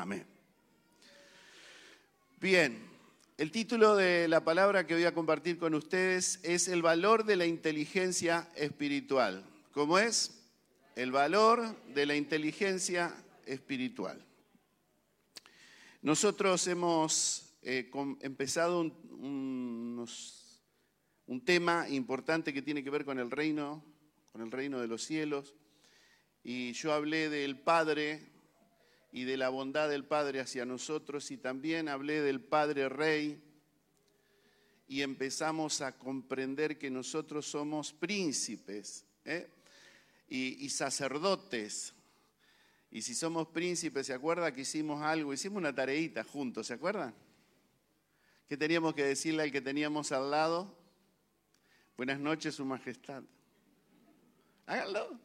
Amén. Bien, el título de la palabra que voy a compartir con ustedes es el valor de la inteligencia espiritual. ¿Cómo es? El valor de la inteligencia espiritual. Nosotros hemos eh, empezado un, un tema importante que tiene que ver con el reino, con el reino de los cielos. Y yo hablé del Padre y de la bondad del Padre hacia nosotros y también hablé del Padre Rey y empezamos a comprender que nosotros somos príncipes ¿eh? y, y, sacerdotes. Y si somos príncipes, ¿se acuerda que hicimos algo? Hicimos una tareita juntos, ¿se acuerdan? ¿Qué teníamos que decirle al que teníamos al lado? Buenas noches, Su Majestad. Háganlo.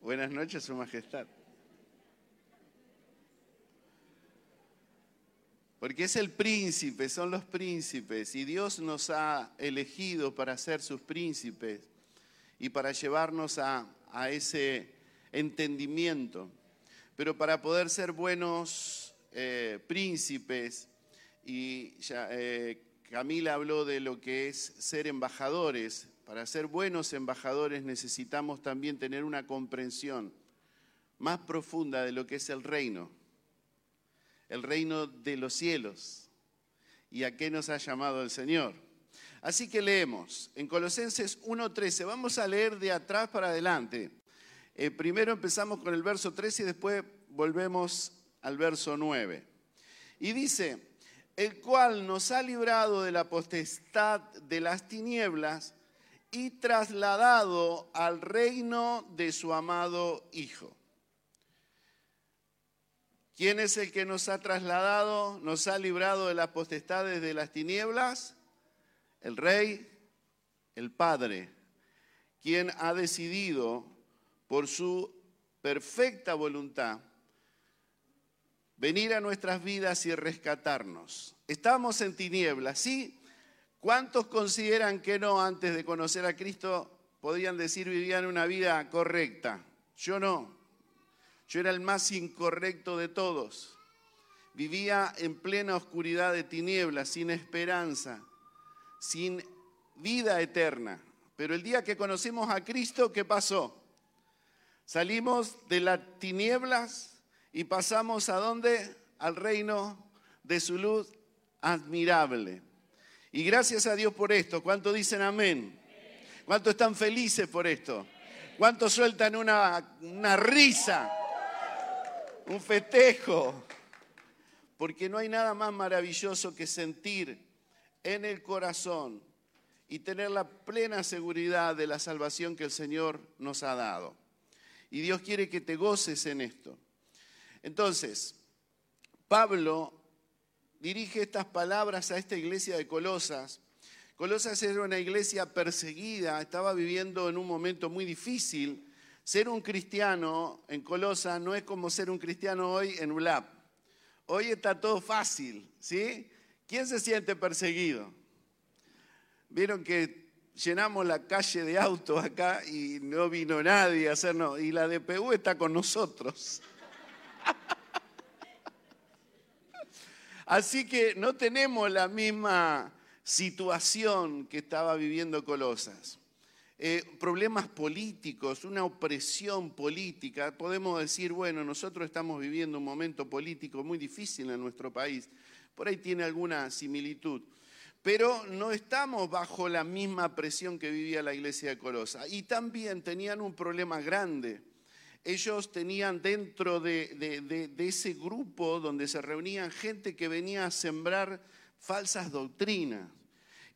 Buenas noches, Su Majestad. Porque es el príncipe, son los príncipes, y Dios nos ha elegido para ser sus príncipes y para llevarnos a, ese entendimiento. Pero para poder ser buenos eh, príncipes, y eh, Camila habló de lo que es ser embajadores, para ser buenos embajadores necesitamos también tener una comprensión más profunda de lo que es el reino el reino de los cielos y a qué nos ha llamado el Señor. Así que leemos en Colosenses 1.13, vamos a leer de atrás para adelante. Eh, primero empezamos con el verso 13 y después volvemos al verso 9. Y dice, el cual nos ha librado de la potestad de las tinieblas y trasladado al reino de su amado Hijo ¿Quién es el que nos ha trasladado, nos ha librado de las potestades de las tinieblas? El Rey, el Padre, quien ha decidido por su perfecta voluntad venir a nuestras vidas y rescatarnos. Estamos en tinieblas, ¿sí? ¿Cuántos consideran que no antes de conocer a Cristo podían decir vivían una vida correcta? Yo no. Yo era el más incorrecto de todos. Vivía en plena oscuridad de tinieblas, sin esperanza, sin vida eterna. Pero el día que conocimos a Cristo, ¿qué pasó? Salimos de las tinieblas y pasamos a dónde? Al reino de su luz admirable. Y gracias a Dios por esto. ¿Cuánto dicen amén? ¿Cuántos están felices por esto? ¿Cuántos sueltan una, una risa? Un festejo, porque no hay nada más maravilloso que sentir en el corazón y tener la plena seguridad de la salvación que el Señor nos ha dado. Y Dios quiere que te goces en esto. Entonces, Pablo dirige estas palabras a esta iglesia de Colosas. Colosas era una iglesia perseguida, estaba viviendo en un momento muy difícil ser un cristiano en Colosa no es como ser un cristiano hoy en ULAP. Hoy está todo fácil, ¿sí? ¿Quién se siente perseguido? Vieron que llenamos la calle de autos acá y no vino nadie a hacernos, y la DPU está con nosotros. Así que no tenemos la misma situación que estaba viviendo Colosas. Eh, problemas políticos, una opresión política, podemos decir, bueno, nosotros estamos viviendo un momento político muy difícil en nuestro país, por ahí tiene alguna similitud, pero no estamos bajo la misma presión que vivía la iglesia de Colosa. Y también tenían un problema grande. Ellos tenían dentro de ese grupo donde se reunían gente que venía a sembrar falsas doctrinas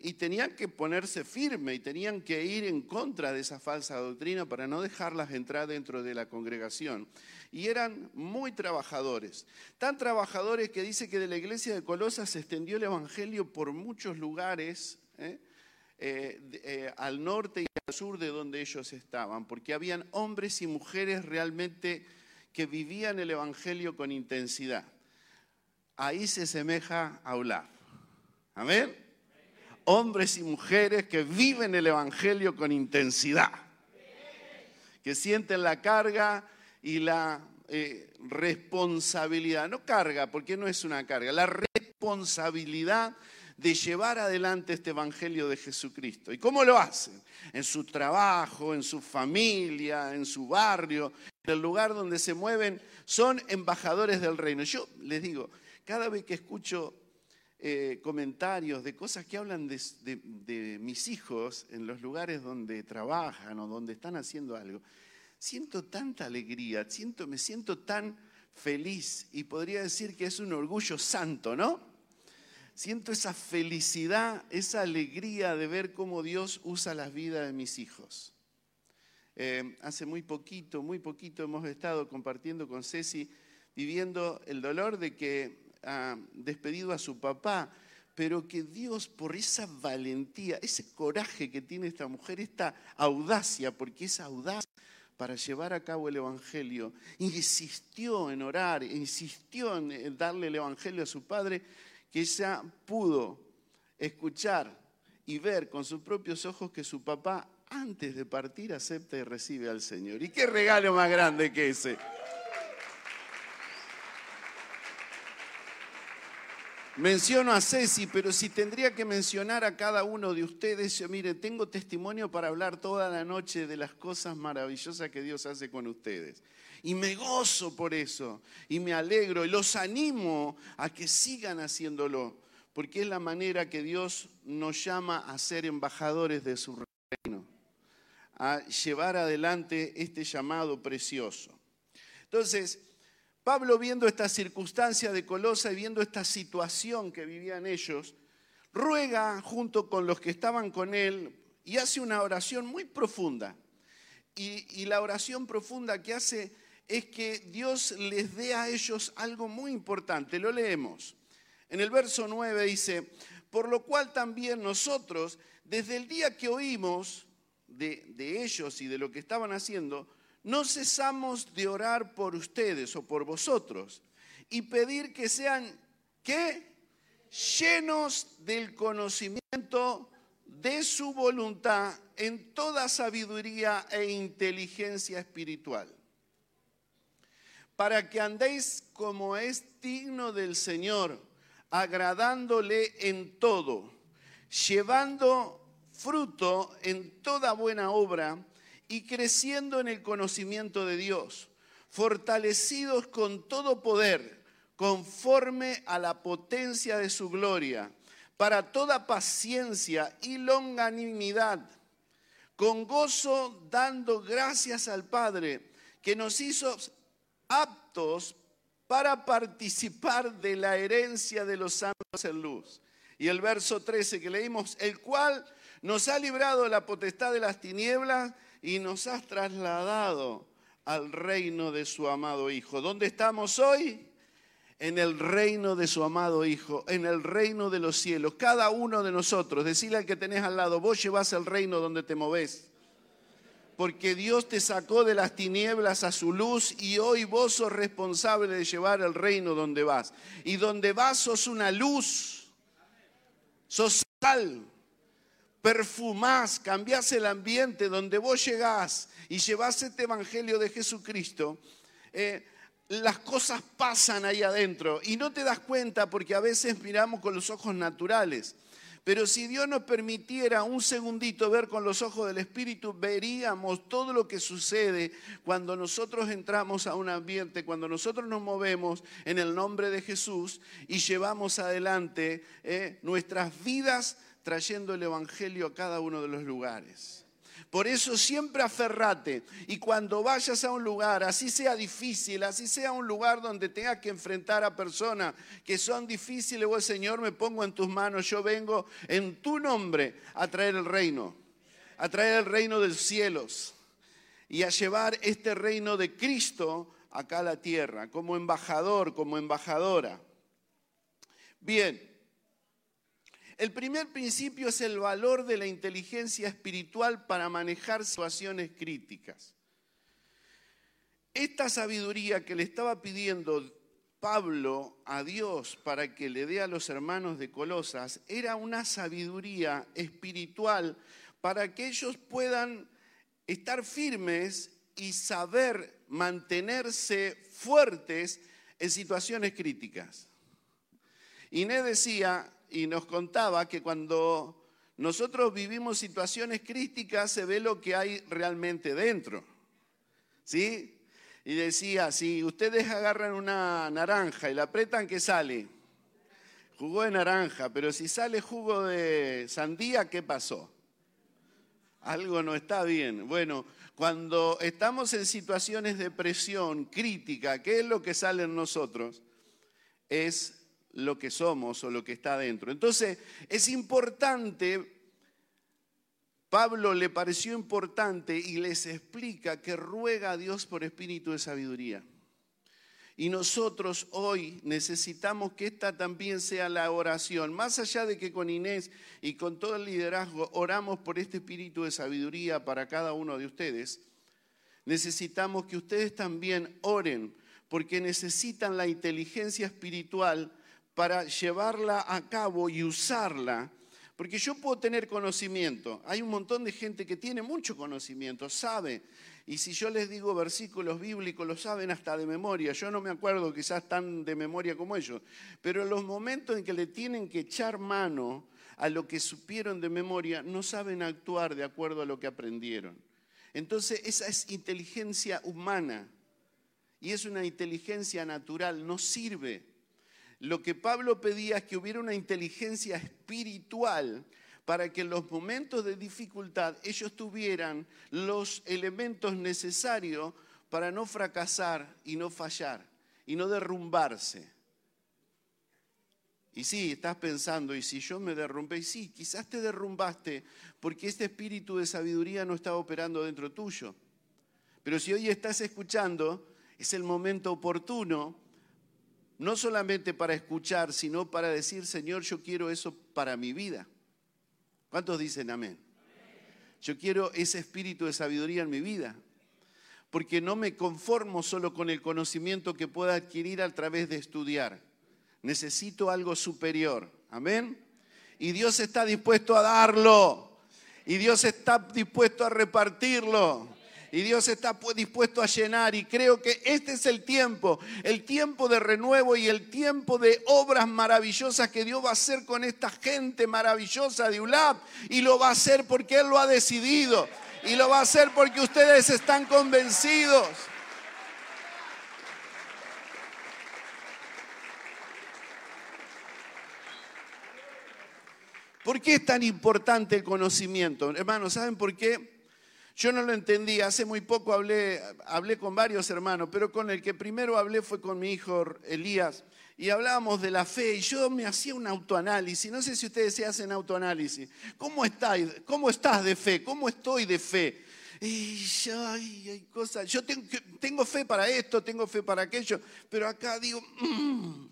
y tenían que ponerse firme y tenían que ir en contra de esa falsa doctrina para no dejarlas entrar dentro de la congregación. Y eran muy trabajadores, tan trabajadores que dice que de la iglesia de Colosas se extendió el Evangelio por muchos lugares. ¿eh? Eh, eh, al norte y al sur de donde ellos estaban, porque habían hombres y mujeres realmente que vivían el Evangelio con intensidad. Ahí se semeja a hablar. Amén hombres y mujeres que viven el Evangelio con intensidad, que sienten la carga y la eh, responsabilidad, no carga, porque no es una carga, la responsabilidad de llevar adelante este Evangelio de Jesucristo. ¿Y cómo lo hacen? En su trabajo, en su familia, en su barrio, en el lugar donde se mueven, son embajadores del reino. Yo les digo, cada vez que escucho eh, comentarios de cosas que hablan de, mis hijos en los lugares donde trabajan o donde están haciendo algo, siento tanta alegría, siento, me siento tan feliz y podría decir que es un orgullo santo, ¿no? Siento esa felicidad, esa alegría de ver cómo Dios usa las vidas de mis hijos. Eh, hace muy poquito, muy poquito hemos estado compartiendo con Ceci, viviendo el dolor de que despedido a su papá, pero que Dios por esa valentía, ese coraje que tiene esta mujer, esta audacia, porque es audaz para llevar a cabo el Evangelio, insistió en orar, insistió en darle el Evangelio a su padre, que ella pudo escuchar y ver con sus propios ojos que su papá antes de partir acepta y recibe al Señor. ¿Y qué regalo más grande que ese? Menciono a Ceci, pero si tendría que mencionar a cada uno de ustedes, yo mire, tengo testimonio para hablar toda la noche de las cosas maravillosas que Dios hace con ustedes. Y me gozo por eso, y me alegro, y los animo a que sigan haciéndolo, porque es la manera que Dios nos llama a ser embajadores de su reino, a llevar adelante este llamado precioso. Entonces, Pablo viendo esta circunstancia de Colosa y viendo esta situación que vivían ellos, ruega junto con los que estaban con él y hace una oración muy profunda. Y, la oración profunda que hace es que Dios les dé a ellos algo muy importante. Lo leemos. En el verso 9 dice, por lo cual también nosotros, desde el día que oímos de, de ellos y de lo que estaban haciendo, no cesamos de orar por ustedes o por vosotros y pedir que sean, ¿qué? Llenos del conocimiento de su voluntad en toda sabiduría e inteligencia espiritual, para que andéis como es digno del Señor, agradándole en todo, llevando fruto en toda buena obra, y creciendo en el conocimiento de Dios, fortalecidos con todo poder, conforme a la potencia de su gloria, para toda paciencia y longanimidad, con gozo dando gracias al Padre, que nos hizo aptos para participar de la herencia de los santos en luz. Y el verso 13 que leímos, el cual nos ha librado de la potestad de las tinieblas y nos has trasladado al reino de su amado Hijo. ¿Dónde estamos hoy? En el reino de su amado Hijo, en el reino de los cielos. Cada uno de nosotros, decirle al que tenés al lado, vos llevas el reino donde te movés. Porque Dios te sacó de las tinieblas a su luz y hoy vos sos responsable de llevar el reino donde vas. Y donde vas sos una luz, sos sal, perfumás, cambiás el ambiente donde vos llegás y llevás este Evangelio de Jesucristo, eh, las cosas pasan ahí adentro y no te das cuenta porque a veces miramos con los ojos naturales. Pero si Dios nos permitiera un segundito ver con los ojos del Espíritu, veríamos todo lo que sucede cuando nosotros entramos a un ambiente, cuando nosotros nos movemos en el nombre de Jesús y llevamos adelante eh, nuestras vidas trayendo el Evangelio a cada uno de los lugares. Por eso siempre aferrate y cuando vayas a un lugar, así sea difícil, así sea un lugar donde tengas que enfrentar a personas que son difíciles, vos Señor me pongo en tus manos, yo vengo en tu nombre a traer el reino, a traer el reino de los cielos y a llevar este reino de Cristo acá a la tierra, como embajador, como embajadora. Bien, el primer principio es el valor de la inteligencia espiritual para manejar situaciones críticas. Esta sabiduría que le estaba pidiendo Pablo a Dios para que le dé a los hermanos de Colosas era una sabiduría espiritual para que ellos puedan estar firmes y saber mantenerse fuertes en situaciones críticas. Inés decía y nos contaba que cuando nosotros vivimos situaciones críticas se ve lo que hay realmente dentro. ¿Sí? Y decía, si ustedes agarran una naranja y la apretan, ¿qué sale? Jugo de naranja, pero si sale jugo de sandía, ¿qué pasó? Algo no está bien. Bueno, cuando estamos en situaciones de presión crítica, ¿qué es lo que sale en nosotros? Es lo que somos o lo que está dentro. Entonces, es importante, Pablo le pareció importante y les explica que ruega a Dios por espíritu de sabiduría. Y nosotros hoy necesitamos que esta también sea la oración. Más allá de que con Inés y con todo el liderazgo oramos por este espíritu de sabiduría para cada uno de ustedes, necesitamos que ustedes también oren porque necesitan la inteligencia espiritual para llevarla a cabo y usarla. Porque yo puedo tener conocimiento. Hay un montón de gente que tiene mucho conocimiento, sabe y si yo les digo versículos bíblicos, lo saben hasta de memoria. Yo no me acuerdo quizás tan de memoria como ellos. Pero en los momentos en que le tienen que echar mano a lo que supieron de memoria, no saben actuar de acuerdo a lo que aprendieron. Entonces esa es inteligencia humana y es una inteligencia natural, no sirve. Lo que Pablo pedía es que hubiera una inteligencia espiritual para que en los momentos de dificultad ellos tuvieran los elementos necesarios para no fracasar y no fallar y no derrumbarse. Y sí, estás pensando, y si yo me derrumbé, y sí, quizás te derrumbaste porque este espíritu de sabiduría no estaba operando dentro tuyo. Pero si hoy estás escuchando, es el momento oportuno, no solamente para escuchar, sino para decir, Señor, yo quiero eso para mi vida. ¿Cuántos dicen amén? Yo quiero ese espíritu de sabiduría en mi vida, porque no me conformo solo con el conocimiento que pueda adquirir a través de estudiar. Necesito algo superior. Amén. Y Dios está dispuesto a darlo. Y Dios está dispuesto a repartirlo y Dios está dispuesto a llenar y creo que este es el tiempo, el tiempo de renuevo y el tiempo de obras maravillosas que Dios va a hacer con esta gente maravillosa de ULAP y lo va a hacer porque Él lo ha decidido y lo va a hacer porque ustedes están convencidos. ¿Por qué es tan importante el conocimiento? Hermanos, ¿saben por qué? Yo no lo entendí, hace muy poco hablé, hablé con varios hermanos, pero con el que primero hablé fue con mi hijo Elías y hablábamos de la fe y yo me hacía un autoanálisis, no sé si ustedes se hacen autoanálisis, ¿cómo, estás, cómo estás de fe? ¿Cómo estoy de fe? Y yo, hay cosas, yo tengo, fe para esto, tengo fe para aquello, pero acá digo, mm".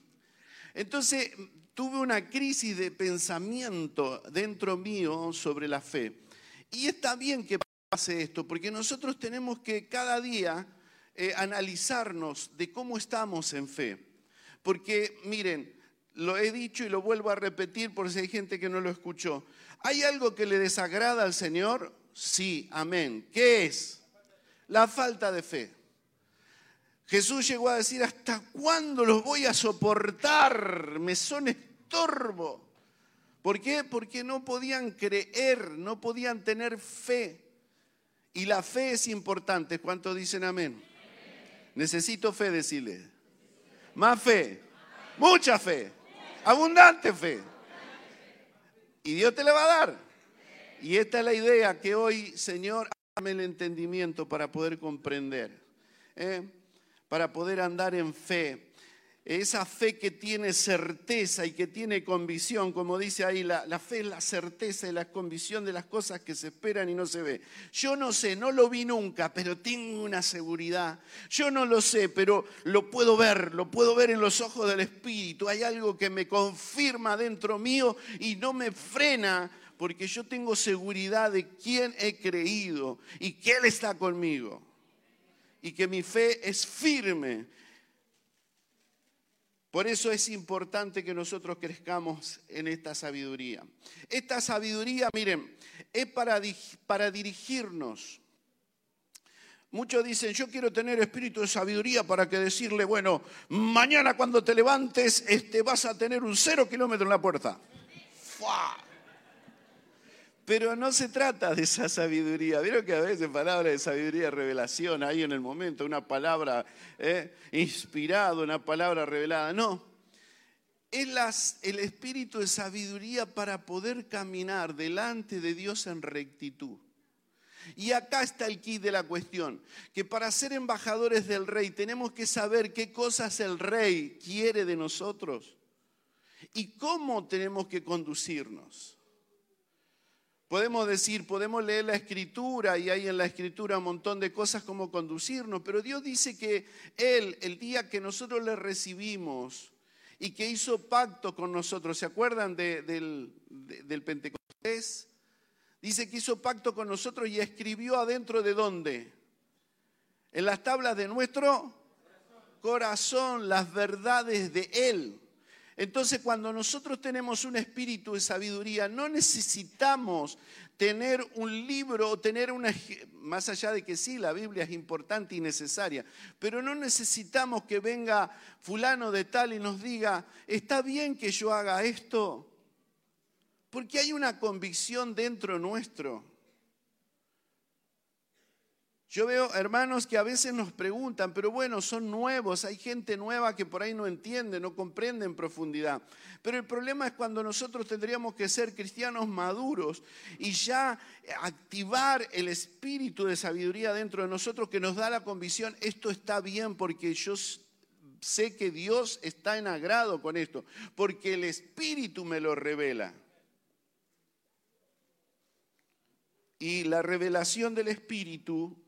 entonces tuve una crisis de pensamiento dentro mío sobre la fe. Y está bien que hace esto? Porque nosotros tenemos que cada día eh, analizarnos de cómo estamos en fe. Porque, miren, lo he dicho y lo vuelvo a repetir por si hay gente que no lo escuchó. ¿Hay algo que le desagrada al Señor? Sí, amén. ¿Qué es? La falta de fe. Jesús llegó a decir, ¿hasta cuándo los voy a soportar? Me son estorbo. ¿Por qué? Porque no podían creer, no podían tener fe. Y la fe es importante. ¿Cuántos dicen amén? Necesito fe, decirle. Más fe. Mucha fe. Abundante fe. Y Dios te la va a dar. Y esta es la idea que hoy, Señor, dame el entendimiento para poder comprender. ¿eh? Para poder andar en fe esa fe que tiene certeza y que tiene convicción, como dice ahí, la, fe es la certeza y la convicción de las cosas que se esperan y no se ve. Yo no sé, no lo vi nunca, pero tengo una seguridad. Yo no lo sé, pero lo puedo ver, lo puedo ver en los ojos del Espíritu. Hay algo que me confirma dentro mío y no me frena porque yo tengo seguridad de quién he creído y que Él está conmigo. Y que mi fe es firme por eso es importante que nosotros crezcamos en esta sabiduría. Esta sabiduría, miren, es para, para dirigirnos. Muchos dicen, yo quiero tener espíritu de sabiduría para que decirle, bueno, mañana cuando te levantes este, vas a tener un cero kilómetro en la puerta. Pero no se trata de esa sabiduría. Vieron que a veces palabra de sabiduría, revelación, ahí en el momento, una palabra eh, inspirada, una palabra revelada. No. Es el espíritu de sabiduría para poder caminar delante de Dios en rectitud. Y acá está el kit de la cuestión, que para ser embajadores del rey tenemos que saber qué cosas el rey quiere de nosotros y cómo tenemos que conducirnos. Podemos decir, podemos leer la escritura y hay en la escritura un montón de cosas como conducirnos, pero Dios dice que Él, el día que nosotros le recibimos y que hizo pacto con nosotros, ¿se acuerdan del, del Pentecostés? Dice que hizo pacto con nosotros y escribió adentro de dónde? En las tablas de nuestro corazón las verdades de Él. Entonces cuando nosotros tenemos un espíritu de sabiduría, no necesitamos tener un libro o tener una, más allá de que sí, la Biblia es importante y necesaria, pero no necesitamos que venga fulano de tal y nos diga, está bien que yo haga esto, porque hay una convicción dentro nuestro. Yo veo hermanos que a veces nos preguntan, pero bueno, son nuevos, hay gente nueva que por ahí no entiende, no comprende en profundidad. Pero el problema es cuando nosotros tendríamos que ser cristianos maduros y ya activar el espíritu de sabiduría dentro de nosotros que nos da la convicción, esto está bien porque yo sé que Dios está en agrado con esto, porque el espíritu me lo revela. Y la revelación del Espíritu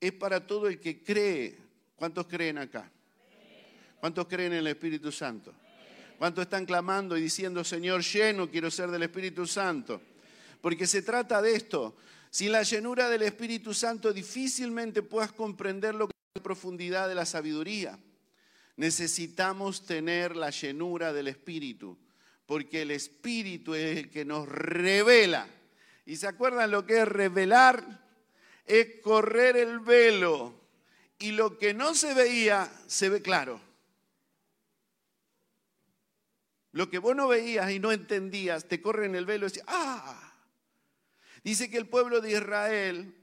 es para todo el que cree. ¿Cuántos creen acá? ¿Cuántos creen en el Espíritu Santo? ¿Cuántos están clamando y diciendo, Señor, lleno quiero ser del Espíritu Santo? Porque se trata de esto. Sin la llenura del Espíritu Santo difícilmente puedas comprender lo que es la profundidad de la sabiduría. Necesitamos tener la llenura del Espíritu, porque el Espíritu es el que nos revela ¿Y se acuerdan lo que es revelar? Es correr el velo. Y lo que no se veía, se ve claro. Lo que vos no veías y no entendías, te corre en el velo y decís, ¡ah! Dice que el pueblo de Israel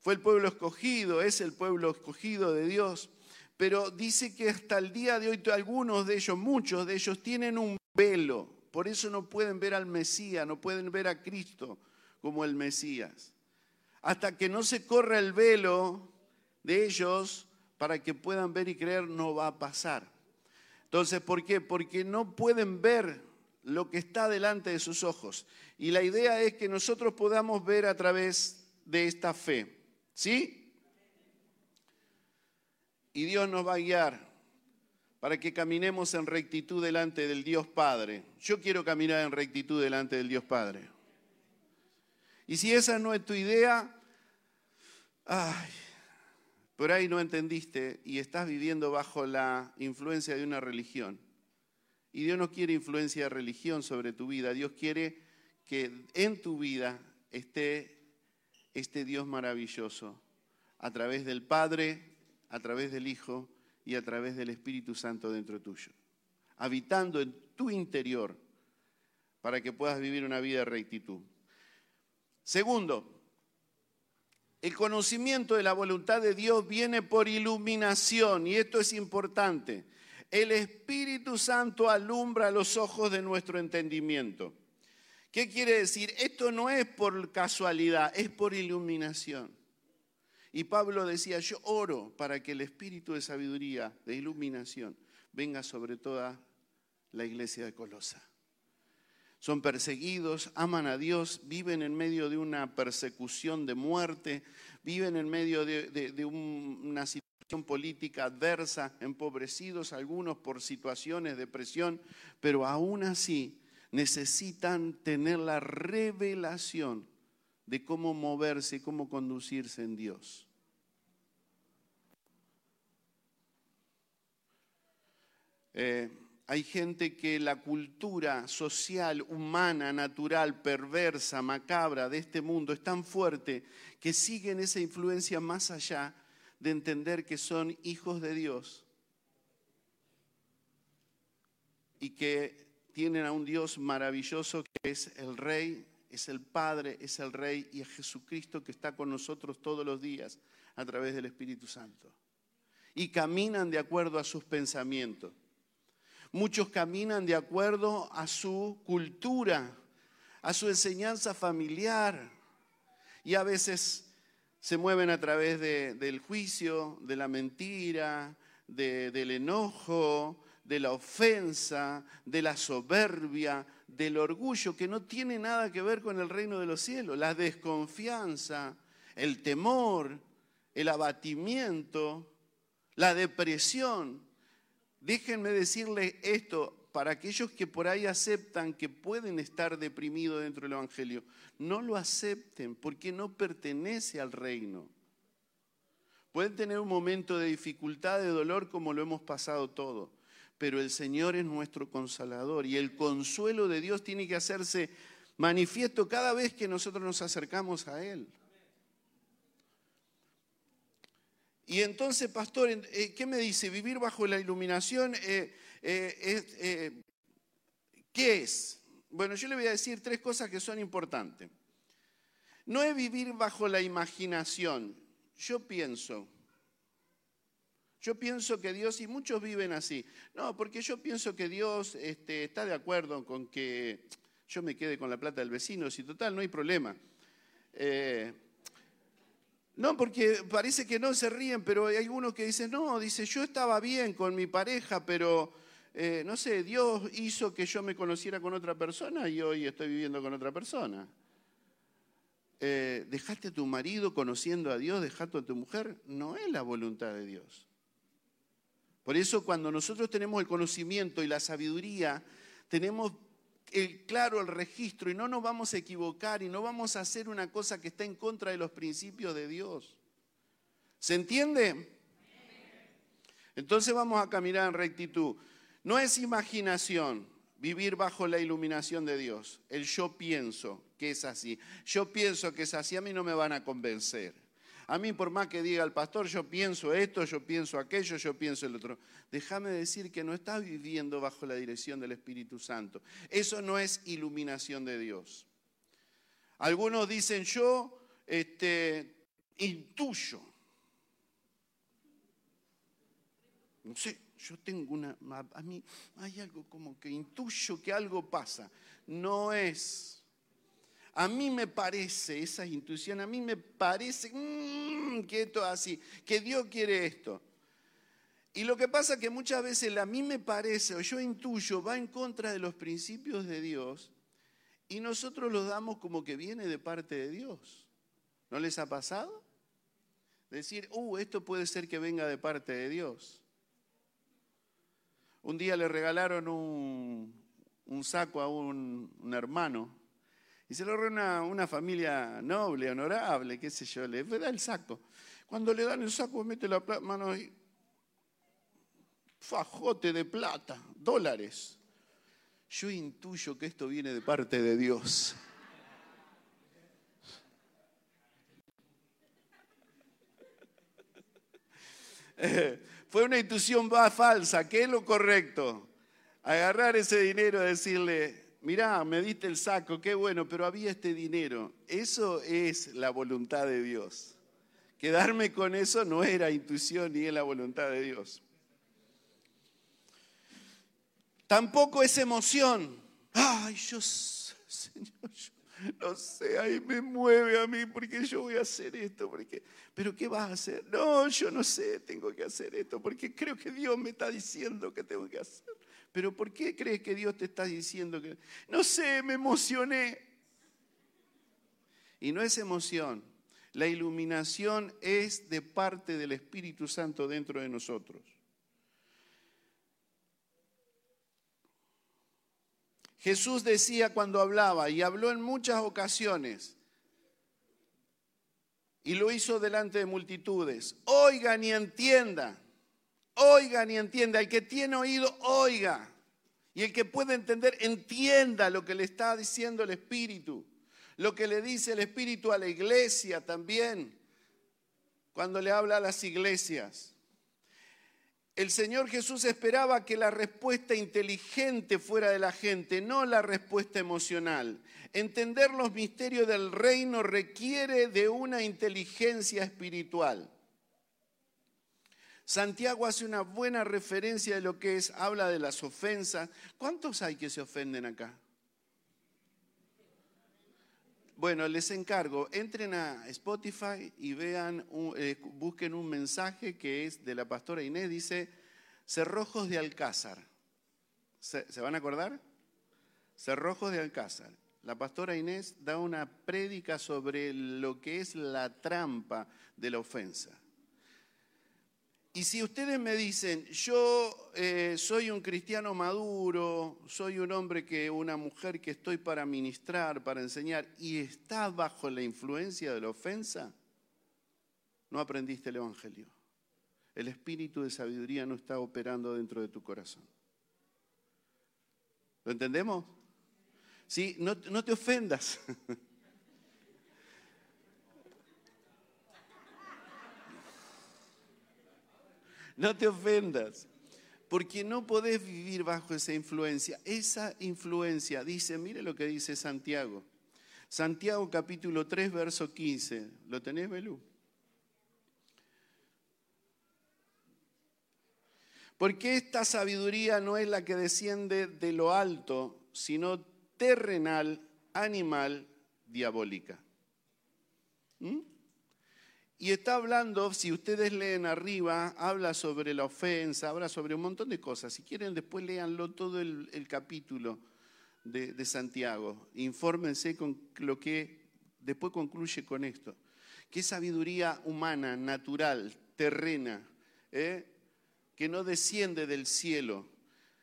fue el pueblo escogido, es el pueblo escogido de Dios, pero dice que hasta el día de hoy algunos de ellos, muchos de ellos, tienen un velo, por eso no pueden ver al Mesías, no pueden ver a Cristo, como el Mesías. Hasta que no se corra el velo de ellos para que puedan ver y creer, no va a pasar. Entonces, ¿por qué? Porque no pueden ver lo que está delante de sus ojos. Y la idea es que nosotros podamos ver a través de esta fe. ¿Sí? Y Dios nos va a guiar para que caminemos en rectitud delante del Dios Padre. Yo quiero caminar en rectitud delante del Dios Padre. Y si esa no es tu idea, por ahí no entendiste y estás viviendo bajo la influencia de una religión. Y Dios no quiere influencia de religión sobre tu vida. Dios quiere que en tu vida esté este Dios maravilloso a través del Padre, a través del Hijo y a través del Espíritu Santo dentro tuyo, habitando en tu interior para que puedas vivir una vida de rectitud. Segundo, el conocimiento de la voluntad de Dios viene por iluminación y esto es importante. El Espíritu Santo alumbra los ojos de nuestro entendimiento. ¿Qué quiere decir? Esto no es por casualidad, es por iluminación. Y Pablo decía, yo oro para que el espíritu de sabiduría, de iluminación, venga sobre toda la iglesia de Colosa son perseguidos, aman a Dios, viven en medio de una persecución de muerte, viven en medio de, una situación política adversa, empobrecidos algunos por situaciones de presión, pero aún así necesitan tener la revelación de cómo moverse cómo conducirse en Dios. Eh, hay gente que la cultura social, humana, natural, perversa, macabra de este mundo es tan fuerte que siguen esa influencia más allá de entender que son hijos de Dios y que tienen a un Dios maravilloso que es el Rey, es el Padre, es el Rey y es Jesucristo que está con nosotros todos los días a través del Espíritu Santo. Y caminan de acuerdo a sus pensamientos. Muchos caminan de acuerdo a su cultura, a su enseñanza familiar. Y a veces se mueven a través del juicio, de la mentira, del enojo, de la ofensa, de la soberbia, del orgullo, que no tiene nada que ver con el reino de los cielos, la desconfianza, el temor, el abatimiento, la depresión. Déjenme decirles esto para aquellos que por ahí aceptan que pueden estar deprimidos dentro del Evangelio. No lo acepten porque no pertenece al reino. Pueden tener un momento de dificultad, de dolor, como lo hemos pasado todo pero el Señor es nuestro consolador y el consuelo de Dios tiene que hacerse manifiesto cada vez que nosotros nos acercamos a Él. Y entonces, pastor, eh, ¿qué me dice? Vivir bajo la iluminación, eh, eh, ¿qué es? Bueno, yo le voy a decir tres cosas que son importantes. No es vivir bajo la imaginación. Yo pienso, yo pienso que Dios, y muchos viven así, no, porque yo pienso que Dios este, está de acuerdo con que yo me quede con la plata del vecino, si total, no hay problema. Eh, no, porque parece que no se ríen, pero hay algunos que dicen, no, dice, yo estaba bien con mi pareja, pero eh, no sé, Dios hizo que yo me conociera con otra persona y hoy estoy viviendo con otra persona. Eh, dejaste a tu marido conociendo a Dios, dejaste a tu mujer, no es la voluntad de Dios. Por eso cuando nosotros tenemos el conocimiento y la sabiduría, tenemos el, claro el registro y no nos vamos a equivocar y no vamos a hacer una cosa que está en contra de los principios de Dios. ¿Se entiende? Entonces vamos a caminar en rectitud. No es imaginación vivir bajo la iluminación de Dios. El yo pienso que es así. Yo pienso que es así, a mí no me van a convencer. A mí por más que diga el pastor, yo pienso esto, yo pienso aquello, yo pienso el otro. Déjame decir que no estás viviendo bajo la dirección del Espíritu Santo. Eso no es iluminación de Dios. Algunos dicen yo este, intuyo. No sé, yo tengo una... A mí hay algo como que intuyo que algo pasa. No es a mí me parece, esa intuición, a mí me parece mm, que esto es así, que Dios quiere esto. Y lo que pasa es que muchas veces a mí me parece o yo intuyo va en contra de los principios de Dios y nosotros lo damos como que viene de parte de Dios. ¿No les ha pasado? Decir, uh, esto puede ser que venga de parte de Dios. Un día le regalaron un, saco a un hermano y se lo reúne una, familia noble, honorable, qué sé yo, le da el saco. Cuando le dan el saco, mete la mano ahí, fajote de plata, dólares. Yo intuyo que esto viene de parte de Dios. fue una intuición falsa. ¿Qué es lo correcto? Agarrar ese dinero y decirle, mirá, me diste el saco, qué bueno, pero había este dinero. Eso es la voluntad de Dios. Quedarme con eso no era intuición ni es la voluntad de Dios. Tampoco es emoción. Ay, yo, Señor, yo no sé, ahí me mueve a mí porque yo voy a hacer esto. Porque, Pero ¿qué vas a hacer? No, yo no sé, tengo que hacer esto porque creo que Dios me está diciendo que tengo que hacer. Pero ¿por qué crees que Dios te está diciendo que... No sé, me emocioné. Y no es emoción. La iluminación es de parte del Espíritu Santo dentro de nosotros. Jesús decía cuando hablaba, y habló en muchas ocasiones, y lo hizo delante de multitudes, oigan y entiendan oigan y entienda. El que tiene oído, oiga. Y el que puede entender, entienda lo que le está diciendo el Espíritu. Lo que le dice el Espíritu a la iglesia también. cuando le habla a las iglesias. El Señor Jesús esperaba que la respuesta inteligente fuera de la gente, no la respuesta emocional. Entender los misterios del reino requiere de una inteligencia espiritual. Santiago hace una buena referencia de lo que es, habla de las ofensas. ¿Cuántos hay que se ofenden acá? Bueno, les encargo, entren a Spotify y vean, eh, busquen un mensaje que es de la pastora Inés, dice, Cerrojos de Alcázar. ¿Se, van a acordar? Cerrojos de Alcázar. La pastora Inés da una prédica sobre lo que es la trampa de la ofensa. Y si ustedes me dicen, yo eh, soy un cristiano maduro, soy un hombre que, una mujer que estoy para ministrar, para enseñar, y está bajo la influencia de la ofensa, no aprendiste el Evangelio. El espíritu de sabiduría no está operando dentro de tu corazón. ¿Lo entendemos? Sí, no, no te ofendas. no te ofendas, porque no podés vivir bajo esa influencia. Esa influencia, dice, mire lo que dice Santiago. Santiago capítulo 3, verso 15. ¿Lo tenés, Belú? Porque esta sabiduría no es la que desciende de lo alto, sino terrenal, animal, diabólica. ¿Mm? Y está hablando, si ustedes leen arriba, habla sobre la ofensa, habla sobre un montón de cosas. Si quieren, después léanlo todo el, capítulo de, Santiago. Infórmense con lo que después concluye con esto. ¿Qué sabiduría humana, natural, terrena, eh? que no desciende del cielo,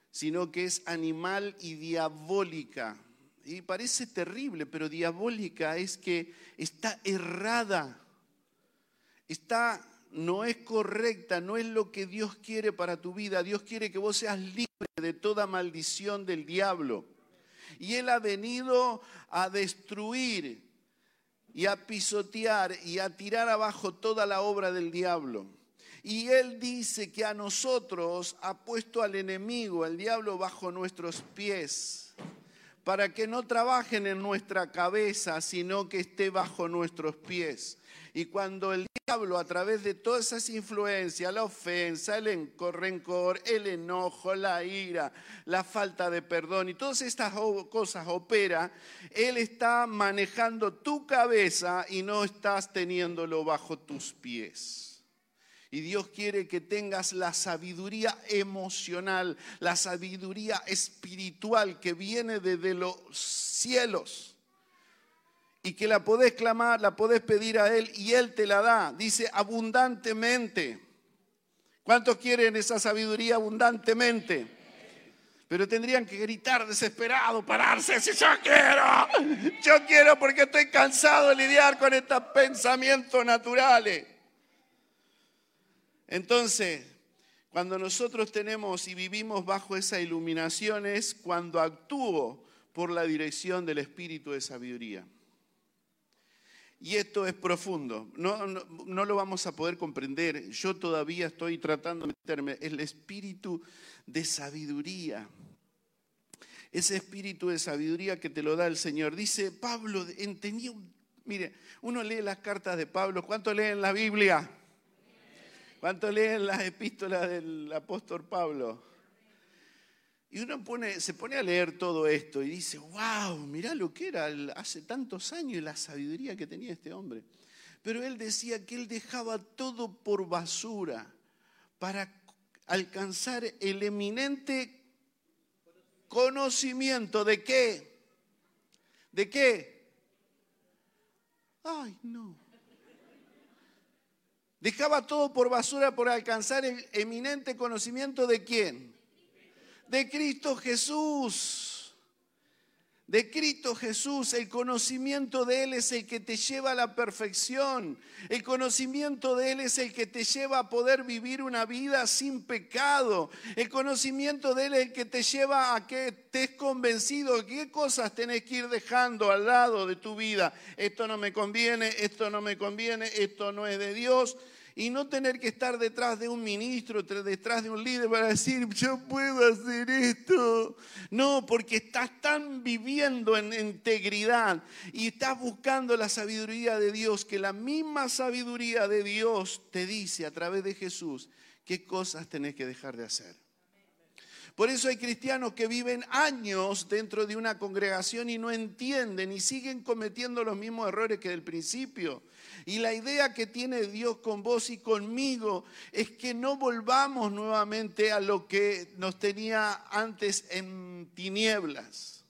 sino que es animal y diabólica? Y parece terrible, pero diabólica es que está errada está, no es correcta, no es lo que Dios quiere para tu vida. Dios quiere que vos seas libre de toda maldición del diablo. Y Él ha venido a destruir y a pisotear y a tirar abajo toda la obra del diablo. Y Él dice que a nosotros ha puesto al enemigo, al diablo, bajo nuestros pies, para que no trabajen en nuestra cabeza, sino que esté bajo nuestros pies. Y cuando el diablo, a través de todas esas influencias, la ofensa, el rencor, el enojo, la ira, la falta de perdón y todas estas cosas opera, él está manejando tu cabeza y no estás teniéndolo bajo tus pies. Y Dios quiere que tengas la sabiduría emocional, la sabiduría espiritual que viene desde los cielos y que la podés clamar, la podés pedir a Él y Él te la da. Dice abundantemente. ¿Cuántos quieren esa sabiduría abundantemente? Pero tendrían que gritar desesperado, pararse, si yo quiero, yo quiero porque estoy cansado de lidiar con estos pensamientos naturales. Entonces, cuando nosotros tenemos y vivimos bajo esa iluminación es cuando actúo por la dirección del Espíritu de sabiduría. Y esto es profundo, no, no, lo vamos a poder comprender. Yo todavía estoy tratando de meterme. El espíritu de sabiduría. Ese espíritu de sabiduría que te lo da el Señor. Dice Pablo, entendía, mire, uno lee las cartas de Pablo. ¿Cuánto leen la Biblia? ¿Cuánto leen las epístolas del apóstol Pablo? Y uno se pone a leer todo esto y dice, wow, mirá lo que era hace tantos años y la sabiduría que tenía este hombre. Pero él decía que él dejaba todo por basura para alcanzar el eminente conocimiento de qué. ¿De qué? Ay, no. Dejaba todo por basura por alcanzar el eminente conocimiento de quién? de Cristo Jesús. de Cristo Jesús. El conocimiento de Él es el que te lleva a la perfección. El conocimiento de Él es el que te lleva a poder vivir una vida sin pecado. El conocimiento de Él es el que te lleva a que estés convencido de qué cosas tenés que ir dejando al lado de tu vida. Esto no me conviene, esto no me conviene, esto no es de Dios y no tener que estar detrás de un ministro, detrás de un líder para decir, yo puedo hacer esto. No, porque estás tan viviendo en integridad y estás buscando la sabiduría de Dios, que la misma sabiduría de Dios te dice a través de Jesús qué cosas tenés que dejar de hacer. Por eso hay cristianos que viven años dentro de una congregación y no entienden y siguen cometiendo los mismos errores que del principio. Y la idea que tiene Dios con vos y conmigo es que no volvamos nuevamente a lo que nos tenía antes en tinieblas.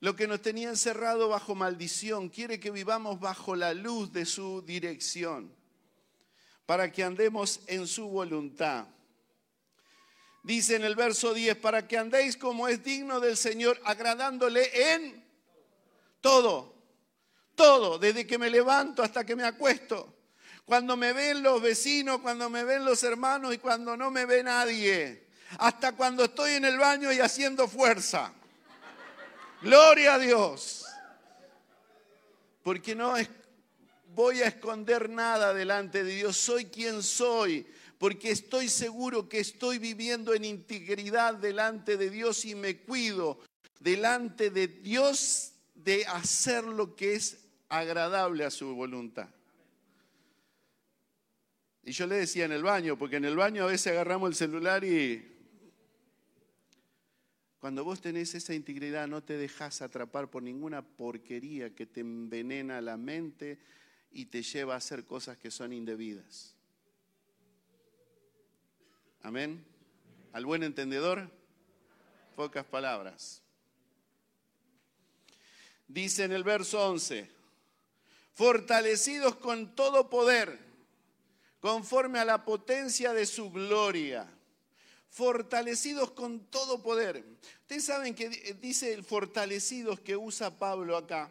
Lo que nos tenía encerrado bajo maldición. Quiere que vivamos bajo la luz de su dirección. Para que andemos en su voluntad. Dice en el verso 10, para que andéis como es digno del Señor, agradándole en todo todo, desde que me levanto hasta que me acuesto. Cuando me ven los vecinos, cuando me ven los hermanos y cuando no me ve nadie. Hasta cuando estoy en el baño y haciendo fuerza. Gloria a Dios. Porque no voy a esconder nada delante de Dios. Soy quien soy. Porque estoy seguro que estoy viviendo en integridad delante de Dios y me cuido delante de Dios de hacer lo que es agradable a su voluntad. Y yo le decía en el baño, porque en el baño a veces agarramos el celular y cuando vos tenés esa integridad no te dejas atrapar por ninguna porquería que te envenena la mente y te lleva a hacer cosas que son indebidas. Amén. Al buen entendedor, pocas palabras. Dice en el verso 11, fortalecidos con todo poder, conforme a la potencia de su gloria. Fortalecidos con todo poder. Ustedes saben que dice el fortalecidos que usa Pablo acá.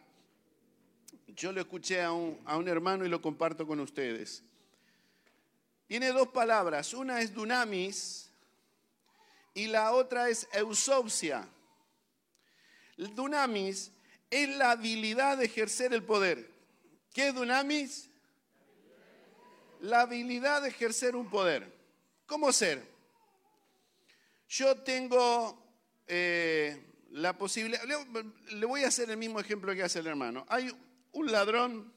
Yo lo escuché a un, a un hermano y lo comparto con ustedes. Tiene dos palabras. Una es dunamis y la otra es eusopsia. dunamis es la habilidad de ejercer el poder. ¿Qué es dunamis? La habilidad de ejercer un poder. ¿Cómo ser? Yo tengo eh, la posibilidad, le voy a hacer el mismo ejemplo que hace el hermano. Hay un ladrón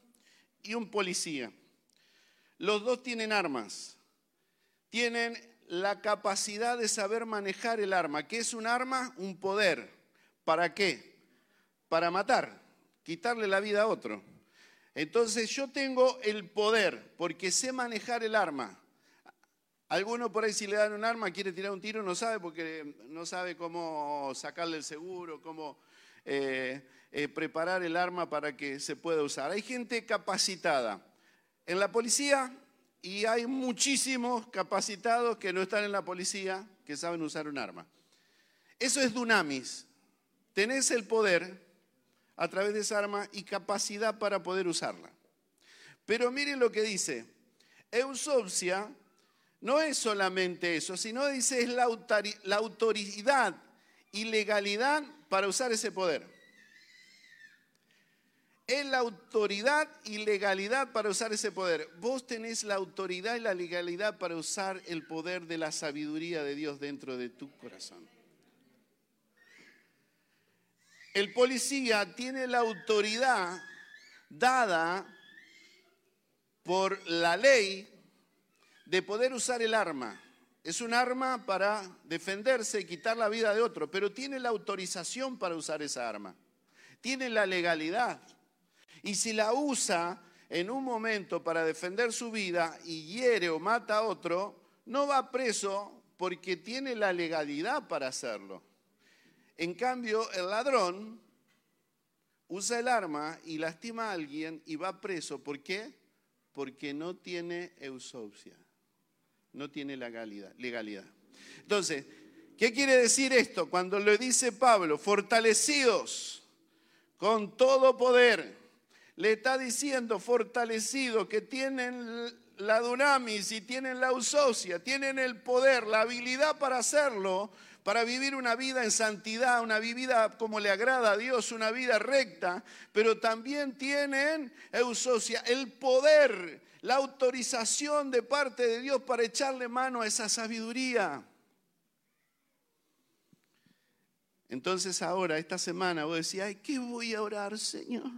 y un policía. Los dos tienen armas. Tienen la capacidad de saber manejar el arma. ¿Qué es un arma? Un poder. ¿Para qué? Para matar, quitarle la vida a otro. Entonces yo tengo el poder porque sé manejar el arma. Alguno por ahí si le dan un arma quiere tirar un tiro no sabe porque no sabe cómo sacarle el seguro, cómo eh, eh, preparar el arma para que se pueda usar. Hay gente capacitada en la policía y hay muchísimos capacitados que no están en la policía que saben usar un arma. Eso es dunamis. Tenés el poder a través de esa arma y capacidad para poder usarla. Pero miren lo que dice. Eusopsia no es solamente eso, sino dice es la, la autoridad y legalidad para usar ese poder. Es la autoridad y legalidad para usar ese poder. Vos tenés la autoridad y la legalidad para usar el poder de la sabiduría de Dios dentro de tu corazón. El policía tiene la autoridad dada por la ley de poder usar el arma. Es un arma para defenderse y quitar la vida de otro, pero tiene la autorización para usar esa arma. Tiene la legalidad. Y si la usa en un momento para defender su vida y hiere o mata a otro, no va preso porque tiene la legalidad para hacerlo. En cambio, el ladrón usa el arma y lastima a alguien y va preso. ¿Por qué? Porque no tiene eusopsia, no tiene legalidad. Entonces, ¿Qué quiere decir esto? Cuando le dice Pablo, fortalecidos con todo poder, le está diciendo fortalecidos que tienen la dunamis y tienen la usocia, tienen el poder, la habilidad para hacerlo, para vivir una vida en santidad, una vida como le agrada a Dios, una vida recta, pero también tienen, eusocia, el poder, la autorización de parte de Dios para echarle mano a esa sabiduría. Entonces ahora, esta semana, vos decís, ay, ¿qué voy a orar, Señor?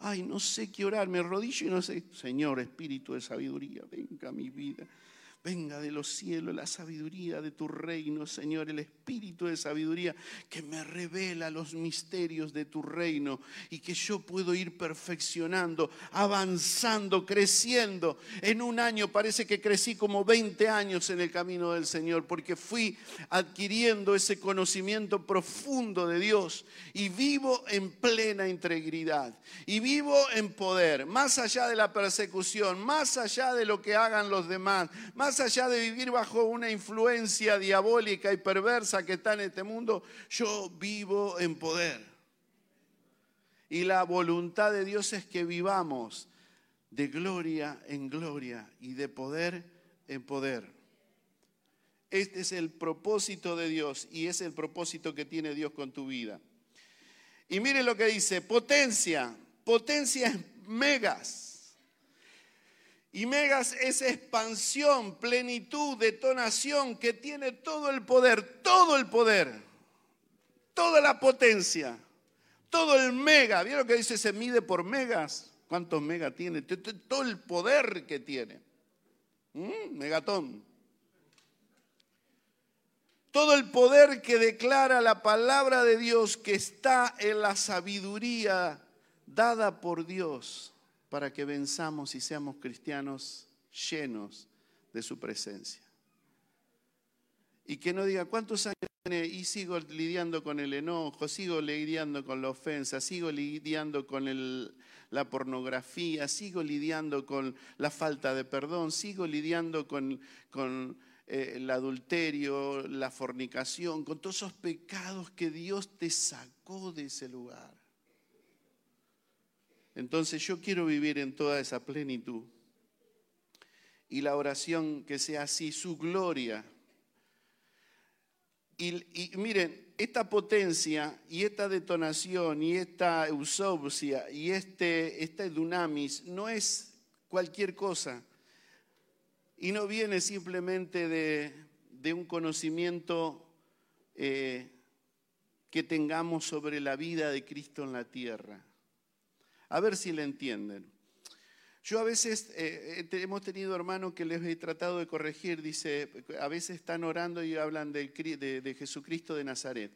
Ay, no sé qué orar, me arrodillo y no sé. Señor, Espíritu de sabiduría, venga a mi vida. Venga de los cielos la sabiduría de tu reino, Señor, el espíritu de sabiduría que me revela los misterios de tu reino y que yo puedo ir perfeccionando, avanzando, creciendo. En un año parece que crecí como 20 años en el camino del Señor porque fui adquiriendo ese conocimiento profundo de Dios y vivo en plena integridad y vivo en poder, más allá de la persecución, más allá de lo que hagan los demás, más más allá de vivir bajo una influencia diabólica y perversa que está en este mundo, yo vivo en poder. Y la voluntad de Dios es que vivamos de gloria en gloria y de poder en poder. Este es el propósito de Dios y es el propósito que tiene Dios con tu vida. Y mire lo que dice, potencia, potencia es megas. Y megas es expansión, plenitud, detonación, que tiene todo el poder, todo el poder, toda la potencia, todo el mega. ¿Vieron que dice se mide por megas? ¿Cuántos megas tiene? Todo el poder que tiene. ¿Mm? Megatón. Todo el poder que declara la palabra de Dios que está en la sabiduría dada por Dios para que venzamos y seamos cristianos llenos de su presencia. Y que no diga cuántos años tiene y sigo lidiando con el enojo, sigo lidiando con la ofensa, sigo lidiando con la pornografía, sigo lidiando con la falta de perdón, sigo lidiando con, eh, el adulterio, la fornicación, con todos esos pecados que Dios te sacó de ese lugar. Entonces yo quiero vivir en toda esa plenitud. Y la oración que sea así, su gloria. Y, miren, esta potencia y esta detonación y esta eusopsia y este, este dunamis no es cualquier cosa. Y no viene simplemente de, un conocimiento eh, que tengamos sobre la vida de Cristo en la tierra a ver si le entienden. Yo a veces eh, eh, hemos tenido hermanos que les he tratado de corregir, dice, a veces están orando y hablan de, Jesucristo de Nazaret.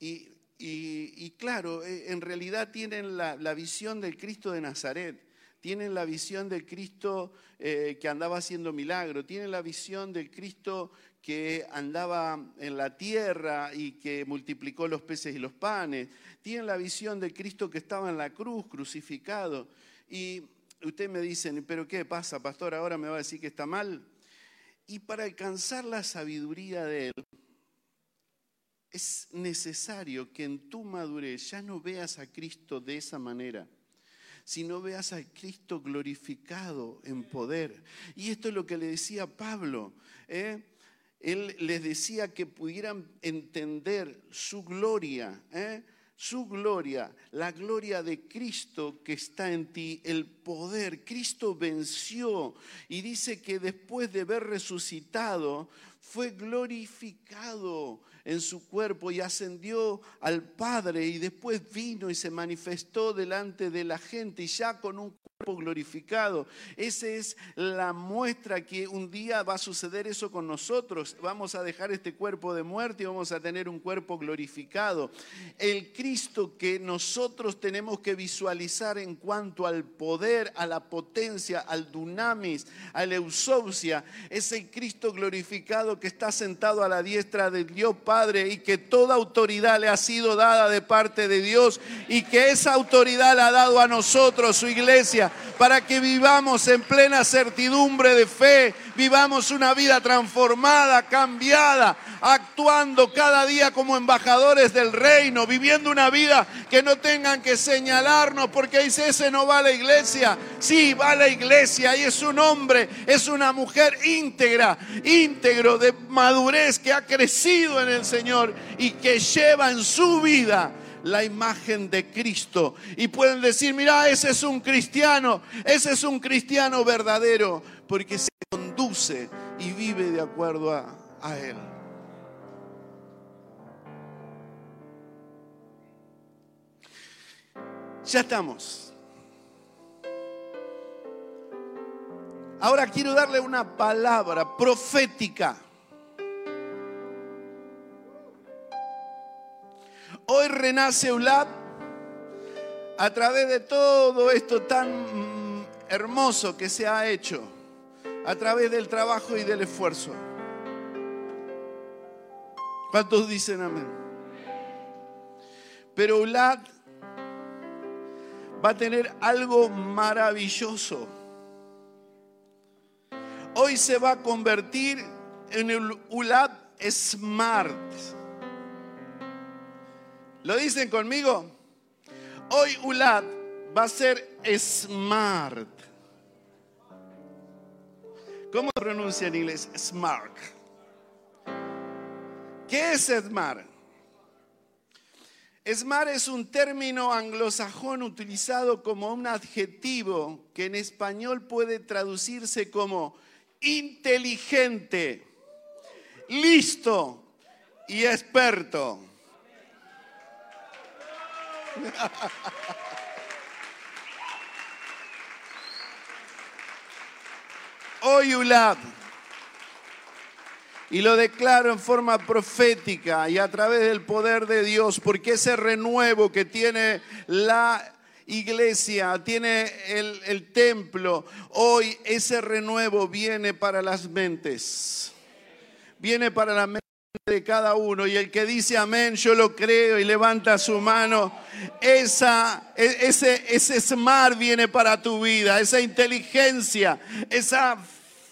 Y, claro, eh, en realidad tienen la, visión del Cristo de Nazaret, tienen la visión del Cristo que andaba haciendo milagro, tienen la visión del Cristo que andaba en la tierra y que multiplicó los peces y los panes. Tienen la visión de Cristo que estaba en la cruz, crucificado. Y ustedes me dicen, pero ¿qué pasa, pastor? Ahora me va a decir que está mal. Y para alcanzar la sabiduría de Él, es necesario que en tu madurez ya no veas a Cristo de esa manera, sino veas a Cristo glorificado en poder. Y esto es lo que le decía Pablo. ¿eh? Él les decía que pudieran entender su gloria, ¿eh? su gloria, la gloria de Cristo que está en ti, el poder. Cristo venció y dice que después de haber resucitado, fue glorificado en su cuerpo y ascendió al Padre y después vino y se manifestó delante de la gente y ya con un cuerpo glorificado. Esa es la muestra que un día va a suceder eso con nosotros. Vamos a dejar este cuerpo de muerte y vamos a tener un cuerpo glorificado. El Cristo que nosotros tenemos que visualizar en cuanto al poder, a la potencia, al dunamis, a la eusopsia, es el Cristo glorificado que está sentado a la diestra del Dios Padre y que toda autoridad le ha sido dada de parte de Dios y que esa autoridad la ha dado a nosotros, su iglesia para que vivamos en plena certidumbre de fe, vivamos una vida transformada, cambiada, actuando cada día como embajadores del reino, viviendo una vida que no tengan que señalarnos porque dice, ese no va a la iglesia. Sí, va a la iglesia y es un hombre, es una mujer íntegra, íntegro, de madurez, que ha crecido en el Señor y que lleva en su vida la imagen de Cristo. Y pueden decir, mira, ese es un cristiano, ese es un cristiano verdadero, porque conduce y vive de acuerdo a, a Él. Ya estamos. Ahora quiero darle una palabra profética Hoy renace Eulab a través de todo esto tan mm, hermoso que se ha hecho, a través del trabajo y del esfuerzo. ¿Cuántos dicen amén? Pero Eulab va a tener algo maravilloso. Hoy se va a convertir en el Ulab Smart. ¿Lo dicen conmigo? Hoy ULAD va a ser smart. ¿Cómo se pronuncia en inglés? Smart. ¿Qué es smart? Smart es un término anglosajón utilizado como un adjetivo que en español puede traducirse como inteligente, listo y experto. Hoy Ulab. Y lo declaro en forma profética y a través del poder de Dios, porque ese renuevo que tiene la iglesia, tiene el, el templo, hoy ese renuevo viene para las mentes. Viene para la mente de cada uno y el que dice amén, yo lo creo y levanta su mano, esa, e, ese, ese smart viene para tu vida, esa inteligencia, esa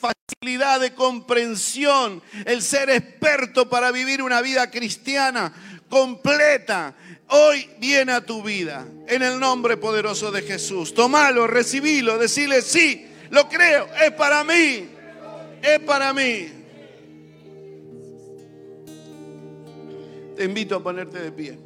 facilidad de comprensión, el ser experto para vivir una vida cristiana completa, hoy viene a tu vida en el nombre poderoso de Jesús. Tomalo, recibilo, decirle sí, lo creo, es para mí, es para mí. Te invito a ponerte de pie.